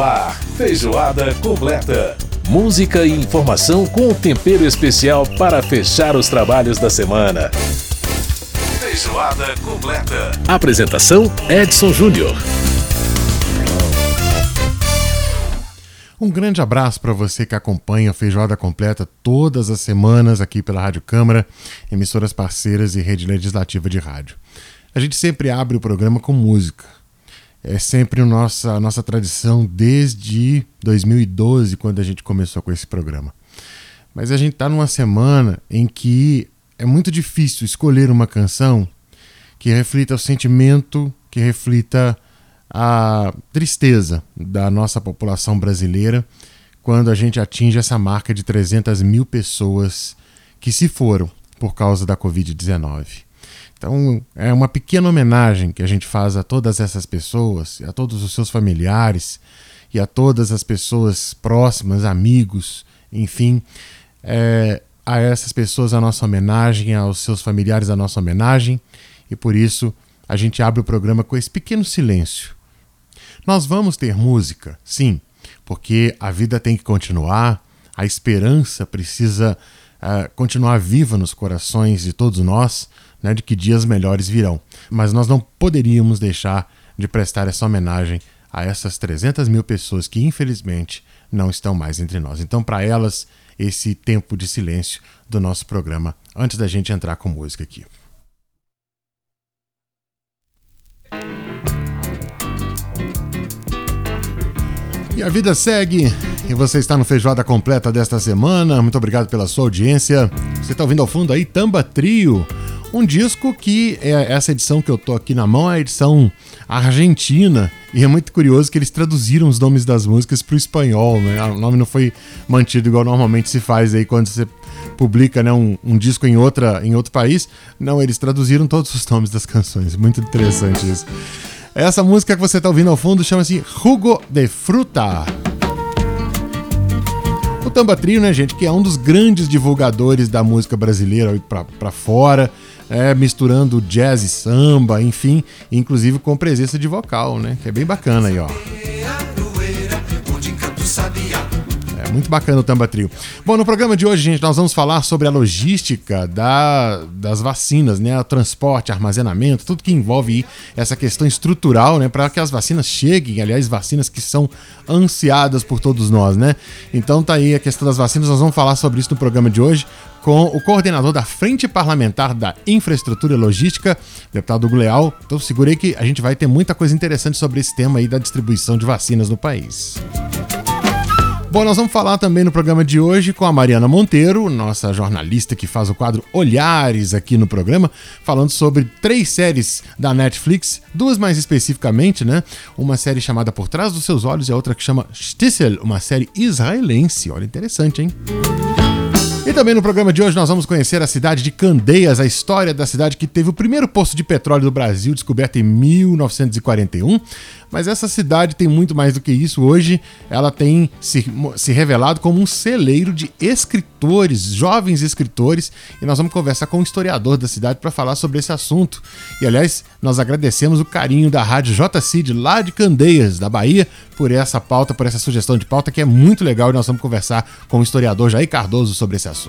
Ar, feijoada completa. Música e informação com tempero especial para fechar os trabalhos da semana. Feijoada completa. Apresentação Edson Júnior. Um grande abraço para você que acompanha a Feijoada Completa todas as semanas aqui pela Rádio Câmara, emissoras parceiras e rede legislativa de rádio. A gente sempre abre o programa com música. É sempre nossa, a nossa tradição desde 2012, quando a gente começou com esse programa. Mas a gente está numa semana em que é muito difícil escolher uma canção que reflita o sentimento, que reflita a tristeza da nossa população brasileira quando a gente atinge essa marca de 300 mil pessoas que se foram por causa da Covid-19. Então, é uma pequena homenagem que a gente faz a todas essas pessoas, a todos os seus familiares e a todas as pessoas próximas, amigos, enfim, é, a essas pessoas a nossa homenagem, aos seus familiares a nossa homenagem, e por isso a gente abre o programa com esse pequeno silêncio. Nós vamos ter música, sim, porque a vida tem que continuar, a esperança precisa uh, continuar viva nos corações de todos nós, né, de que dias melhores virão. Mas nós não poderíamos deixar de prestar essa homenagem a essas 300 mil pessoas que, infelizmente, não estão mais entre nós. Então, para elas, esse tempo de silêncio do nosso programa, antes da gente entrar com música aqui. E a vida segue. E você está no Feijoada Completa desta semana. Muito obrigado pela sua audiência. Você está ouvindo ao fundo aí Tamba Trio. Um disco que é essa edição que eu tô aqui na mão, é a edição argentina. E é muito curioso que eles traduziram os nomes das músicas para o espanhol, né? O nome não foi mantido igual normalmente se faz aí quando você publica né, um, um, disco em, outra, em outro país. Não, eles traduziram todos os nomes das canções. Muito interessante isso. Essa música que você está ouvindo ao fundo chama-se Jugo de Fruta. Tamba Trio, né, gente, que é um dos grandes divulgadores da música brasileira para fora, é, misturando jazz e samba, enfim, inclusive com presença de vocal, né, que é bem bacana aí, ó. Muito bacana o Tamba Trio. Bom, no programa de hoje, gente, nós vamos falar sobre a logística da, das vacinas, né? O transporte, armazenamento, tudo que envolve essa questão estrutural, né? Para que as vacinas cheguem, aliás, vacinas que são ansiadas por todos nós, né? Então tá aí a questão das vacinas, nós vamos falar sobre isso no programa de hoje com o coordenador da Frente Parlamentar da Infraestrutura e Logística, deputado Hugo Leal. Então segurei que a gente vai ter muita coisa interessante sobre esse tema aí da distribuição de vacinas no país. Bom, nós vamos falar também no programa de hoje com a Mariana Monteiro, nossa jornalista que faz o quadro Olhares aqui no programa, falando sobre três séries da Netflix, duas mais especificamente, né? Uma série chamada Por Trás dos Seus Olhos e a outra que chama Stissel, uma série israelense. Olha, interessante, hein? E também no programa de hoje nós vamos conhecer a cidade de Candeias, a história da cidade que teve o primeiro poço de petróleo do Brasil, descoberto em 1941. Mas essa cidade tem muito mais do que isso. Hoje ela tem se, se revelado como um celeiro de escritores, jovens escritores, e nós vamos conversar com um historiador da cidade para falar sobre esse assunto. E aliás, nós agradecemos o carinho da Rádio JCid lá de Candeias, da Bahia, por essa pauta, por essa sugestão de pauta que é muito legal e nós vamos conversar com o historiador Jair Cardoso sobre esse assunto.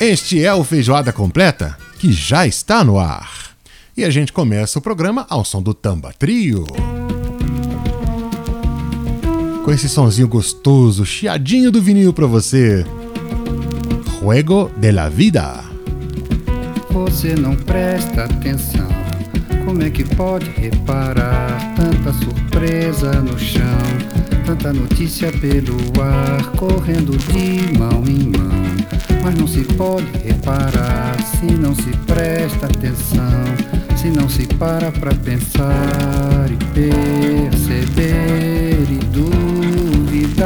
Este é o Feijoada Completa, que já está no ar. E a gente começa o programa ao som do Tamba Trio. Com esse sonzinho gostoso, chiadinho do vinil pra você. Juego de la Vida. Você não presta atenção. Como é que pode reparar tanta surpresa no chão? Tanta notícia pelo ar, correndo de mão em mão. Mas não se pode reparar se não se presta atenção se não se para pra pensar e perceber e duvidar.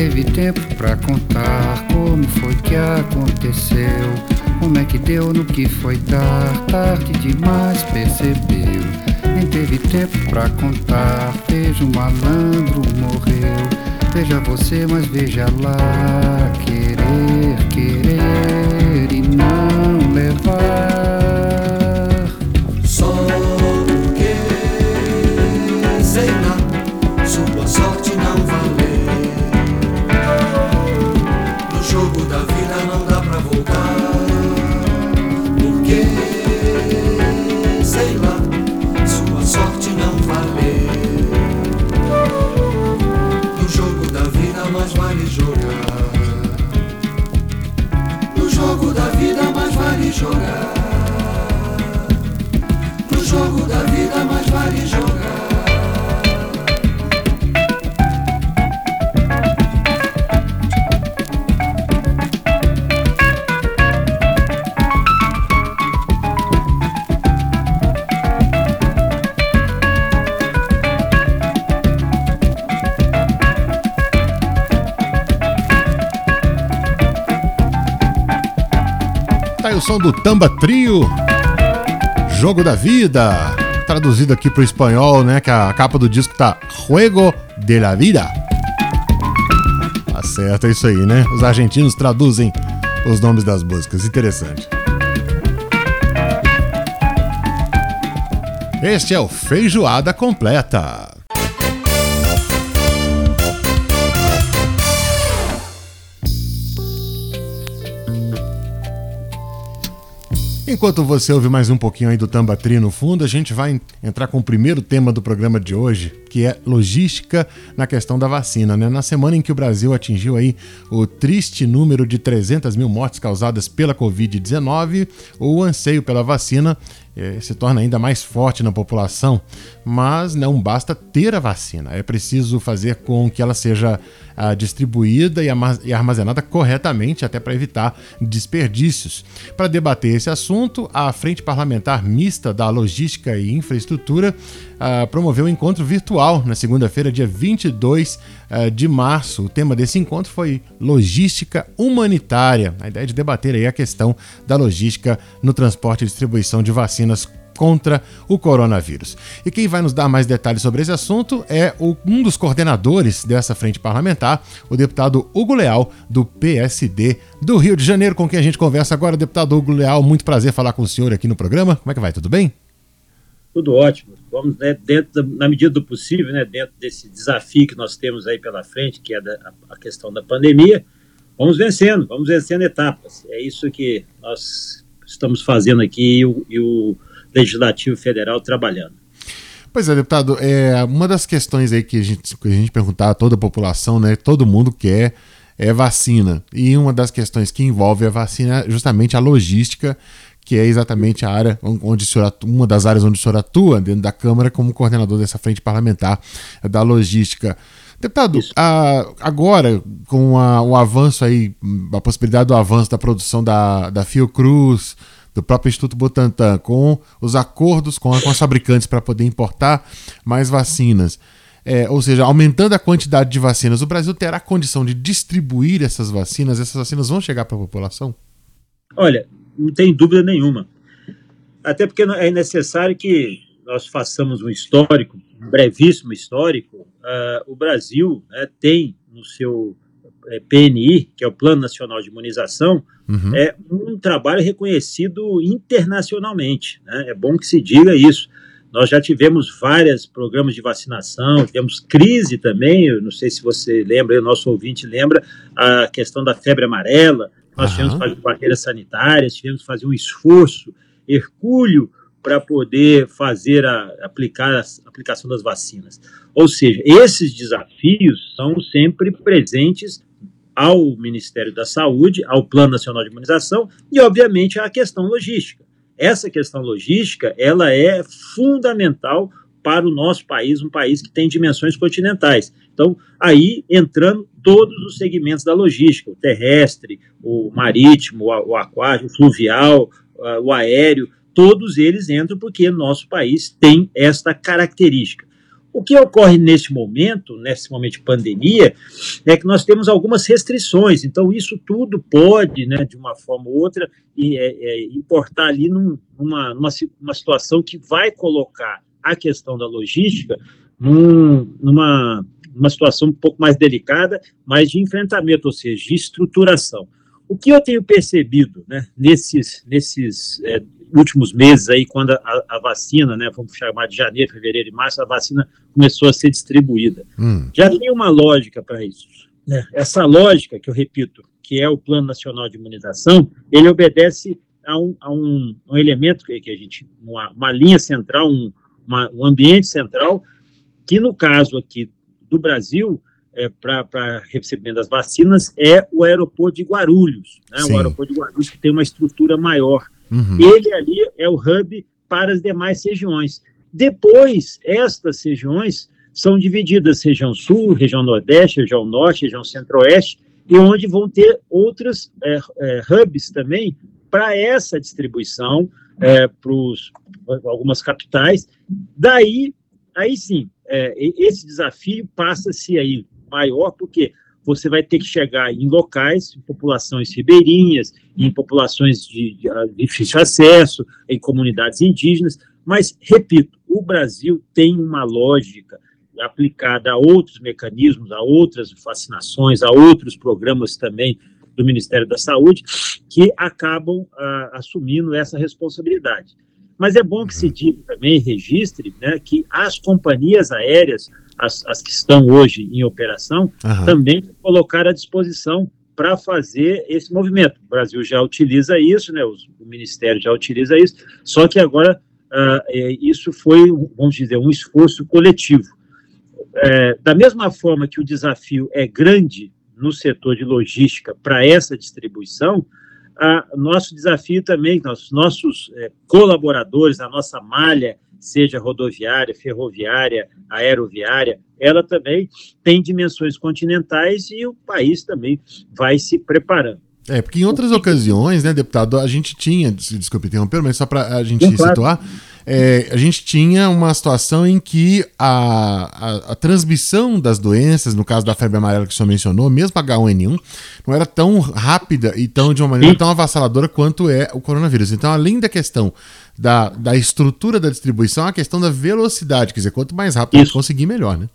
Teve tempo pra contar como foi que aconteceu. Como é que deu no que foi dar, tarde demais percebeu. Nem teve tempo pra contar, vejo um malandro morreu. Veja você, mas veja lá, querer, querer e não levar. Jogar. No jogo da vida, mais vale jogar. Som do Tamba Trio, Jogo da Vida, traduzido aqui para o espanhol, né? Que a capa do disco tá Juego de la Vida. Tá certo, é isso aí, né? Os argentinos traduzem os nomes das músicas, interessante. Este é o Feijoada Completa. Enquanto você ouve mais um pouquinho aí do Tambatri no fundo, a gente vai entrar com o primeiro tema do programa de hoje, que é logística na questão da vacina. Né? Na semana em que o Brasil atingiu aí o triste número de 300 mil mortes causadas pela Covid-19, o anseio pela vacina eh, se torna ainda mais forte na população, mas não basta ter a vacina, é preciso fazer com que ela seja ah, distribuída e armazenada corretamente, até para evitar desperdícios. Para debater esse assunto, a Frente Parlamentar Mista da Logística e Infraestrutura uh, promoveu um encontro virtual na segunda-feira, dia 22 uh, ah, de março. O tema desse encontro foi logística humanitária. A ideia de debater aí a questão da logística no transporte e distribuição de vacinas contra o coronavírus. E quem vai nos dar mais detalhes sobre esse assunto é o, um dos coordenadores dessa frente parlamentar, o deputado Hugo Leal, do PSD do Rio de Janeiro, com quem a gente conversa agora. Deputado Hugo Leal, muito prazer falar com o senhor aqui no programa. Como é que vai? Tudo bem? Tudo ótimo. Vamos, né, dentro da, na medida do possível, né, dentro desse desafio que nós temos aí pela frente, que é da, a, questão da pandemia, vamos vencendo, vamos vencendo etapas. É isso que nós estamos fazendo aqui e o, e o Legislativo Federal trabalhando. Pois é, deputado, é, uma das questões aí que a gente, que a gente perguntar a toda a população, né, todo mundo quer é vacina. E uma das questões que envolve a vacina é justamente a logística que é exatamente a área onde o senhor atua, uma das áreas onde o senhor atua dentro da Câmara como coordenador dessa frente parlamentar da logística. Deputado, a, agora, com a, o avanço aí, a possibilidade do avanço da produção da, da Fiocruz, do próprio Instituto Butantan, com os acordos com, a, com as fabricantes para poder importar mais vacinas, é, ou seja, aumentando a quantidade de vacinas, o Brasil terá condição de distribuir essas vacinas? Essas vacinas vão chegar para a população? Olha, não tem dúvida nenhuma. Até porque é necessário que nós façamos um histórico, um brevíssimo histórico. Uh, o Brasil né, tem no seu é, PNI, que é o Plano Nacional de Imunização, uhum. é um trabalho reconhecido internacionalmente. Né? É bom que se diga isso. Nós já tivemos vários programas de vacinação, tivemos crise também, eu não sei se você lembra, o nosso ouvinte lembra, a questão da febre amarela, nós tivemos que fazer barreiras sanitárias, tivemos que fazer um esforço hercúleo para poder fazer a aplicar a aplicação das vacinas. Ou seja, esses desafios são sempre presentes ao Ministério da Saúde, ao Plano Nacional de Imunização e, obviamente, à questão logística. Essa questão logística, ela é fundamental para o nosso país, um país que tem dimensões continentais. Então, aí entrando todos os segmentos da logística, o terrestre, o marítimo, o aquário, o fluvial, o aéreo, todos eles entram porque nosso país tem esta característica. O que ocorre nesse momento, nesse momento de pandemia, é que nós temos algumas restrições. Então, isso tudo pode, né, de uma forma ou outra, é, é, importar ali num, numa, numa, numa situação que vai colocar a questão da logística num, numa, numa situação um pouco mais delicada, mas de enfrentamento, ou seja, de estruturação. O que eu tenho percebido né, nesses, nesses é, últimos meses aí, quando a, a, vacina, né, vamos chamar de janeiro, fevereiro e março, a vacina começou a ser distribuída. Hum. Já tem uma lógica para isso. Né? Essa lógica, que eu repito, que é o Plano Nacional de Imunização, ele obedece a um, a um, um elemento que, que, a gente, uma, uma linha central, um, uma, um ambiente central, que no caso aqui do Brasil, é, para recebimento das vacinas, é o aeroporto de Guarulhos, né? o aeroporto de Guarulhos que tem uma estrutura maior. Uhum. Ele ali é o hub para as demais regiões. Depois, estas regiões são divididas região sul, região nordeste, região norte, região centro-oeste, e onde vão ter outras é, é, hubs também para essa distribuição é, para algumas capitais. Daí, aí sim, é, esse desafio passa-se aí maior, porque você vai ter que chegar em locais, em populações ribeirinhas, em populações de, de, de difícil acesso, em comunidades indígenas, mas, repito, o Brasil tem uma lógica aplicada a outros mecanismos, a outras vacinações, a outros programas também do Ministério da Saúde, que acabam ah, assumindo essa responsabilidade. Mas é bom que se diga também, registre, né, que as companhias aéreas as, as que estão hoje em operação, uhum. também colocar à disposição para fazer esse movimento. O Brasil já utiliza isso, né, o, o Ministério já utiliza isso, só que agora uh, é, isso foi, vamos dizer, um esforço coletivo. É, da mesma forma que o desafio é grande no setor de logística para essa distribuição, a, nosso desafio também, nossos, nossos é, colaboradores, a nossa malha seja rodoviária, ferroviária, aeroviária, ela também tem dimensões continentais e o país também vai se preparando. É, porque em outras ocasiões, né, deputado, a gente tinha, desculpe interromper, mas só para a gente situar, claro. É, a gente tinha uma situação em que a, a, a, transmissão das doenças, no caso da febre amarela que o senhor mencionou, mesmo H1N1, não era tão rápida e tão, de uma maneira tão avassaladora quanto é o coronavírus. Então, além da questão da, da estrutura da distribuição a questão da velocidade, quer dizer, quanto mais rápido Isso. a gente conseguir, melhor, né?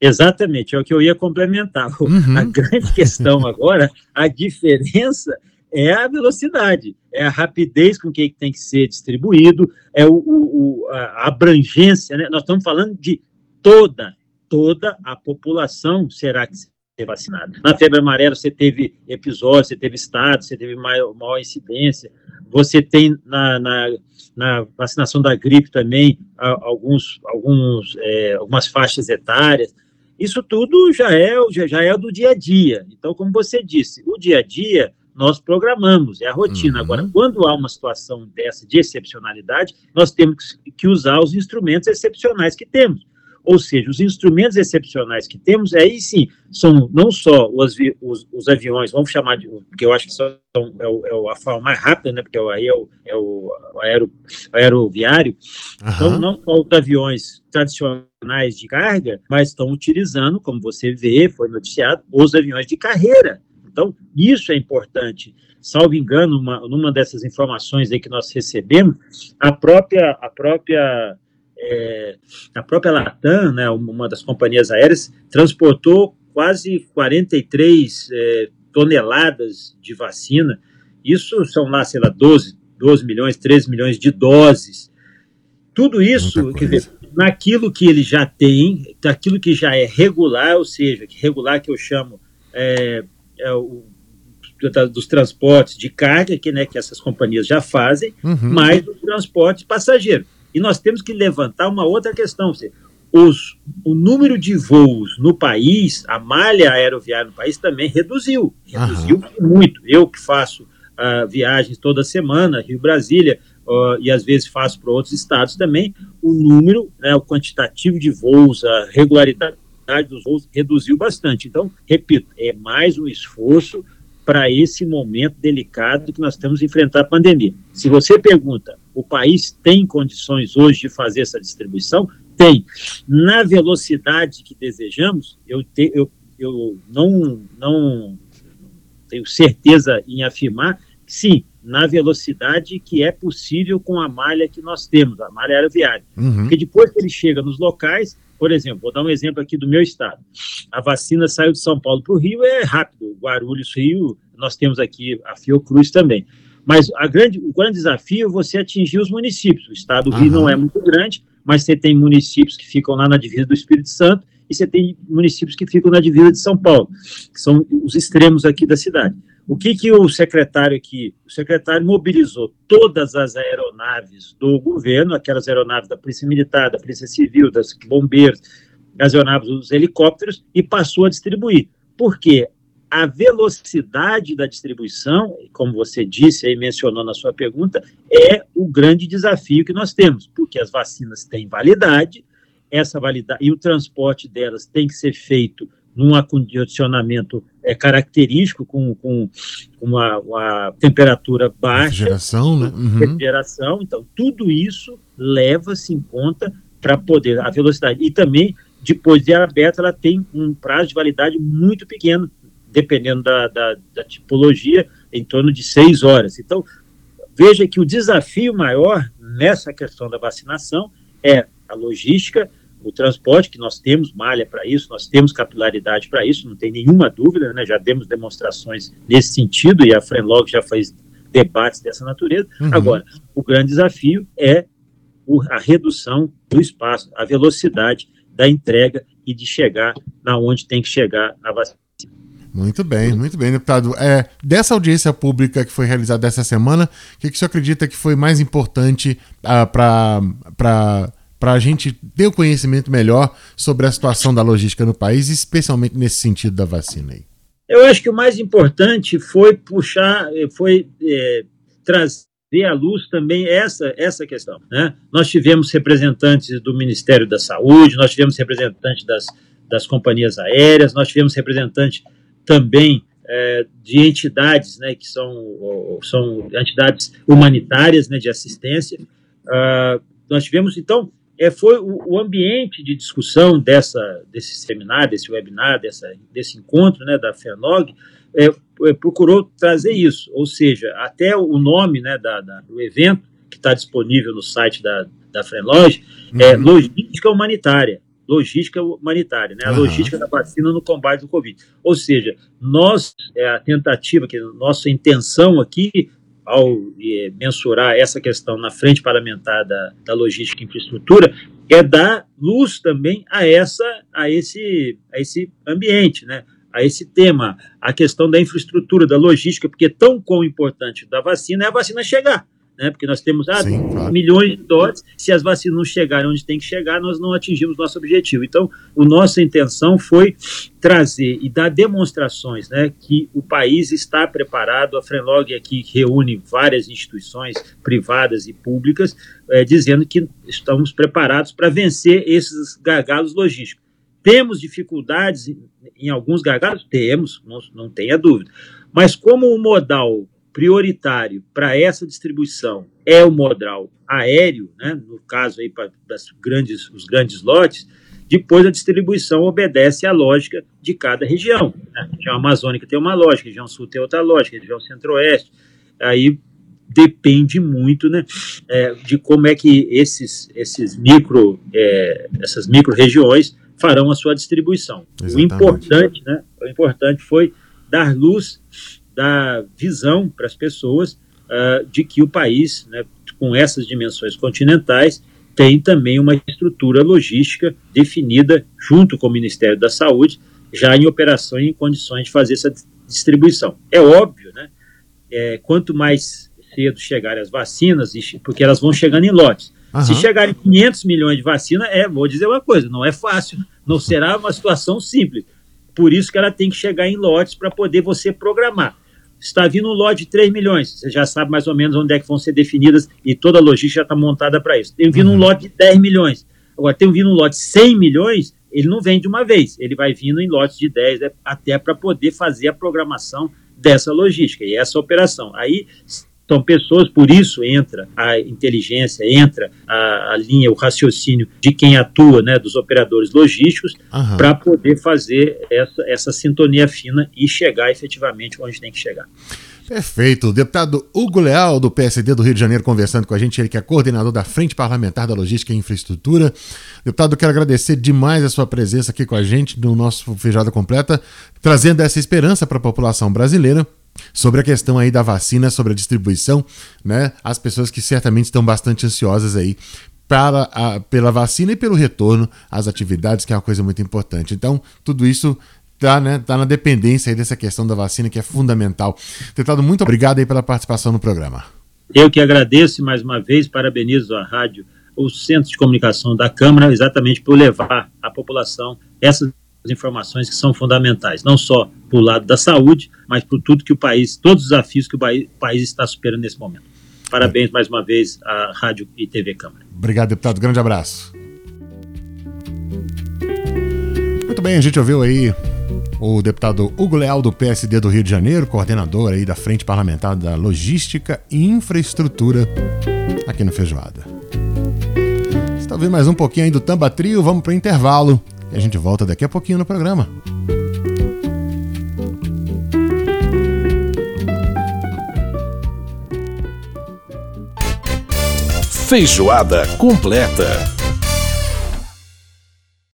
Exatamente, é o que eu ia complementar. Uhum. A grande questão agora, a diferença é a velocidade, é a rapidez com que tem que ser distribuído, é o, o, a abrangência, né? Nós estamos falando de toda, toda a população será que ser vacinada. Na febre amarela você teve episódios, você teve estados, você teve maior, maior incidência, você tem na, na, na, vacinação da gripe também alguns, alguns, é, algumas faixas etárias. Isso tudo já é, já é do dia a dia. Então, como você disse, o dia a dia nós programamos, é a rotina. Uhum. Agora, quando há uma situação dessa de excepcionalidade, nós temos que usar os instrumentos excepcionais que temos. Ou seja, os instrumentos excepcionais que temos, aí sim, são não só os, os, os aviões, vamos chamar de, porque eu acho que são, é, o, é a forma mais rápida, né, porque aí é o, é o aero, aeroviário, uhum. então não só os aviões tradicionais de carga, mas estão utilizando, como você vê, foi noticiado, os aviões de carreira. Então, isso é importante salvo engano, uma, numa dessas informações aí que nós recebemos, a própria, a própria é, a própria Latam, né, uma das companhias aéreas, transportou quase 43 é, toneladas de vacina. Isso são lá, sei lá, 12, 12 milhões, 13 milhões de doses. Tudo isso, quer dizer, naquilo que ele já tem, daquilo que já é regular, ou seja, que regular que eu chamo é, é o, dos transportes de carga, que, né, que essas companhias já fazem, uhum. mais o transporte passageiro. E nós temos que levantar uma outra questão. Os, o número de voos no país, a malha aeroviária no país também reduziu. Reduziu uhum. muito. Eu que faço uh, viagens toda semana, Rio-Brasília, uh, e às vezes faço para outros estados também, o número, né, o quantitativo de voos, a regularidade dos voos reduziu bastante. Então, repito, é mais um esforço para esse momento delicado que nós temos de enfrentar a pandemia. Se você pergunta O país tem condições hoje de fazer essa distribuição? Tem. Na velocidade que desejamos, eu, te, eu, eu não, não tenho certeza em afirmar que sim, na velocidade que é possível com a malha que nós temos, a malha aeroviária. Uhum. Porque depois que ele chega nos locais, por exemplo, vou dar um exemplo aqui do meu estado. A vacina saiu de São Paulo para o Rio, é rápido. Guarulhos, Rio, nós temos aqui a Fiocruz também. Mas a grande, o grande desafio é você atingir os municípios. O estado do Rio não é muito grande, mas você tem municípios que ficam lá na divisa do Espírito Santo e você tem municípios que ficam na divisa de São Paulo, que são os extremos aqui da cidade. O que, que o secretário aqui, o secretário mobilizou todas as aeronaves do governo, aquelas aeronaves da Polícia Militar, da Polícia Civil, das bombeiros, as aeronaves dos helicópteros, e passou a distribuir. Por quê? A velocidade da distribuição, como você disse e mencionou na sua pergunta, é o grande desafio que nós temos, porque as vacinas têm validade, essa validade e o transporte delas tem que ser feito num acondicionamento é, característico, com, com uma, uma temperatura baixa. Refrigeração, né? Uhum. Refrigeração. Então, tudo isso leva-se em conta para poder, a velocidade. E também, depois de aberta, ela tem um prazo de validade muito pequeno, dependendo da, da, da tipologia, em torno de seis horas. Então, veja que o desafio maior nessa questão da vacinação é a logística o transporte, que nós temos malha para isso, nós temos capilaridade para isso, não tem nenhuma dúvida, né? já demos demonstrações nesse sentido e a Frenlog já faz debates dessa natureza. Uhum. Agora, o grande desafio é a redução do espaço, a velocidade da entrega e de chegar na onde tem que chegar a vacina. Muito bem, muito bem, deputado. É, dessa audiência pública que foi realizada essa semana, o que, que o senhor acredita que foi mais importante uh, para para a gente ter o um conhecimento melhor sobre a situação da logística no país, especialmente nesse sentido da vacina aí? Eu acho que o mais importante foi puxar, eh, foi é, trazer à luz também essa, essa questão. Né? Nós tivemos representantes do Ministério da Saúde, nós tivemos representantes das, das companhias aéreas, nós tivemos representantes também é, de entidades né, que são, são entidades humanitárias né, de assistência. Uh, nós tivemos, então, é, foi o, o, ambiente de discussão dessa, desse seminário, desse webinar, dessa, desse encontro né, da FENOG, é, é, procurou trazer isso, ou seja, até o nome né, da, da do evento, que está disponível no site da, da FRENLOG, é uhum. Logística Humanitária. Logística humanitária, né? a uhum. logística da vacina no combate do Covid. Ou seja, nós, é, a tentativa, que nossa intenção aqui ao é, mensurar essa questão na frente parlamentar da, da logística e infraestrutura, é dar luz também a, essa, a, esse, a esse ambiente, né? a esse tema, a questão da infraestrutura, da logística, porque tão quão importante da vacina é a vacina chegar né? Porque nós temos ah, Sim, claro. milhões de doses, se as vacinas não chegarem onde tem que chegar, nós não atingimos nosso objetivo. Então, a nossa intenção foi trazer e dar demonstrações, né, que o país está preparado. A Frenlog aqui reúne várias instituições privadas e públicas, é, dizendo que estamos preparados para vencer esses gargalos logísticos. Temos dificuldades em alguns gargalos? Temos, não, não tenha dúvida. Mas como o modal prioritário para essa distribuição é o modal aéreo, né, no caso aí para grandes, os grandes lotes, depois a distribuição obedece à lógica de cada região. Né? A região amazônica tem uma lógica, a região sul tem outra lógica, a região centro-oeste. Aí depende muito né, é, de como é que esses, esses micro, é, essas micro-regiões farão a sua distribuição. O importante, né, o importante foi dar luz dar visão para as pessoas uh, de que o país, né, com essas dimensões continentais, tem também uma estrutura logística definida junto com o Ministério da Saúde, já em operação e em condições de fazer essa distribuição. É óbvio, né? É, quanto mais cedo chegarem as vacinas, porque elas vão chegando em lotes. Uhum. Se chegarem 500 milhões de vacinas, é, vou dizer uma coisa, não é fácil, não será uma situação simples. Por isso que ela tem que chegar em lotes para poder você programar está vindo um lote de 3 milhões. Você já sabe mais ou menos onde é que vão ser definidas e toda a logística está montada para isso. Tem vindo uhum. um lote de 10 milhões. Agora, tem vindo um lote de 100 milhões, ele não vem de uma vez. Ele vai vindo em lotes de 10 né, até para poder fazer a programação dessa logística e essa operação. Aí, Então, pessoas, por isso entra a inteligência, entra a, a linha, o raciocínio de quem atua, né, dos operadores logísticos, para poder fazer essa, essa sintonia fina e chegar efetivamente onde tem que chegar. Perfeito. O deputado Hugo Leal, do PSD do Rio de Janeiro, conversando com a gente, ele que é coordenador da Frente Parlamentar da Logística e Infraestrutura. Deputado, quero agradecer demais a sua presença aqui com a gente no nosso Feijoada Completa, trazendo essa esperança para a população brasileira sobre a questão aí da vacina, sobre a distribuição, né? As pessoas que certamente estão bastante ansiosas aí para a, pela vacina e pelo retorno às atividades, que é uma coisa muito importante. Então, tudo isso tá, né, tá na dependência aí dessa questão da vacina, que é fundamental. Deputado, muito obrigado aí pela participação no programa. Eu que agradeço mais uma vez, parabenizo a rádio, o Centro de Comunicação da Câmara, exatamente por levar à população essas informações que são fundamentais, não só para o lado da saúde, mas por tudo que o país, todos os desafios que o país, está superando nesse momento. Parabéns mais uma vez à Rádio e TV Câmara. Obrigado, deputado. Grande abraço. Muito bem, a gente ouviu aí o deputado Hugo Leal do PSD do Rio de Janeiro, coordenador aí da Frente Parlamentar da Logística e Infraestrutura aqui no Feijoada. Você está ouvindo mais um pouquinho aí do Tamba Trio, vamos para o intervalo e a gente volta daqui a pouquinho no programa. Feijoada completa.